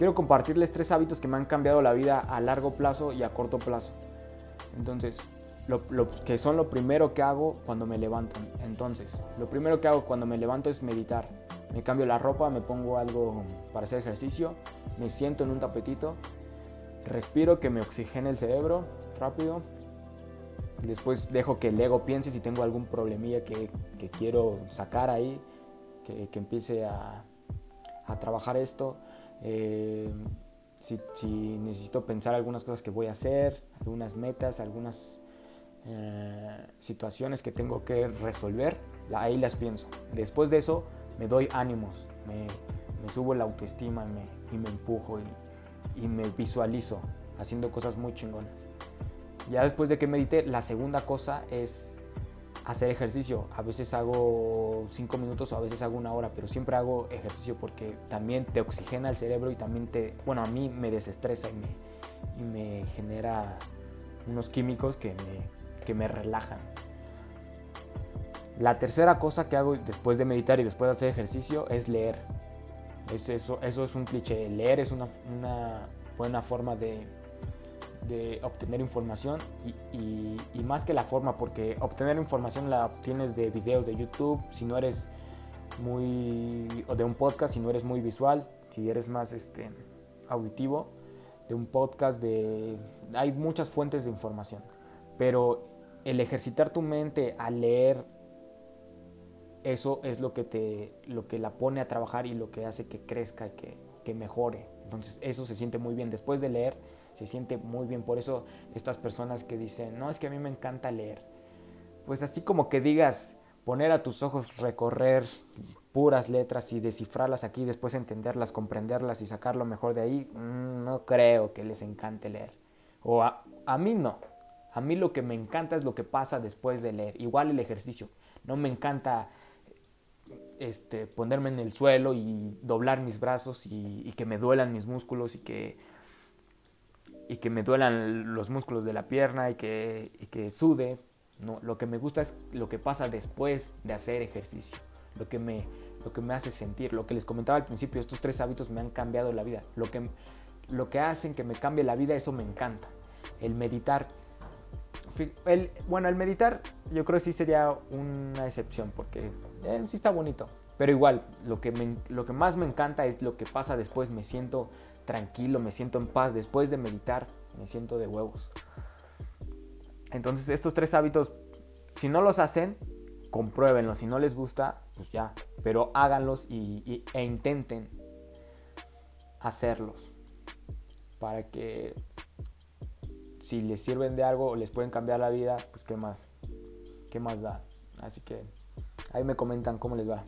quiero compartirles tres hábitos que me han cambiado la vida a largo plazo y a corto plazo. Entonces, lo, que son lo primero que hago cuando me levanto. Entonces, lo primero que hago cuando me levanto es meditar. Me cambio la ropa, me pongo algo para hacer ejercicio, me siento en un tapetito, respiro que me oxigene el cerebro rápido. Después dejo que el ego piense si tengo algún problemilla que, quiero sacar ahí, que, empiece a, trabajar esto. Eh, si, si, necesito pensar algunas cosas que voy a hacer, algunas metas, algunas eh, situaciones que tengo que resolver, ahí las pienso. Después de eso me doy ánimos, me, subo la autoestima y me empujo y, me visualizo haciendo cosas muy chingonas. Ya después de que medite, la segunda cosa es hacer ejercicio. A veces hago 5 minutos o a veces hago una hora, pero siempre hago ejercicio porque también te oxigena el cerebro y también te, bueno, a mí me desestresa y me, y me genera unos químicos que me, que me relajan. La tercera cosa que hago después de meditar y después de hacer ejercicio es leer. Es eso, eso es un cliché. Leer es una, buena forma de, obtener información y, más que la forma, porque obtener información la obtienes de videos de YouTube, si no eres muy, o de un podcast, si no eres muy visual, si eres más este, auditivo, de un podcast, de, hay muchas fuentes de información, pero el ejercitar tu mente a leer, eso es lo que, te, lo que la pone a trabajar y lo que hace que crezca y que, que mejore. Entonces eso se siente muy bien. Después de leer, se siente muy bien. Por eso estas personas que dicen, no, es que a mí me encanta leer. Pues así como que digas, poner a tus ojos recorrer puras letras y descifrarlas aquí, después entenderlas, comprenderlas y sacar lo mejor de ahí, mm, no creo que les encante leer. O a, a mí no. A mí lo que me encanta es lo que pasa después de leer. Igual el ejercicio. No me encanta este, ponerme en el suelo y doblar mis brazos y, que me duelan mis músculos y que, y que me duelan los músculos de la pierna y que, y que sude. No, lo que me gusta es lo que pasa después de hacer ejercicio. Lo que, me, lo que me hace sentir. Lo que les comentaba al principio, estos tres hábitos me han cambiado la vida. Lo que, lo que hacen que me cambie la vida, eso me encanta. El meditar el, bueno, el meditar yo creo que sí sería una excepción porque eh, sí está bonito. Pero igual, lo que, lo que más me encanta es lo que pasa después. Me siento tranquilo, me siento en paz. Después de meditar, me siento de huevos. Entonces estos tres hábitos, si no los hacen, compruébenlos. Si no les gusta, pues ya. Pero háganlos y, e intenten hacerlos. Para que si les sirven de algo o les pueden cambiar la vida, pues qué más, qué más da. Así que ahí me comentan cómo les va.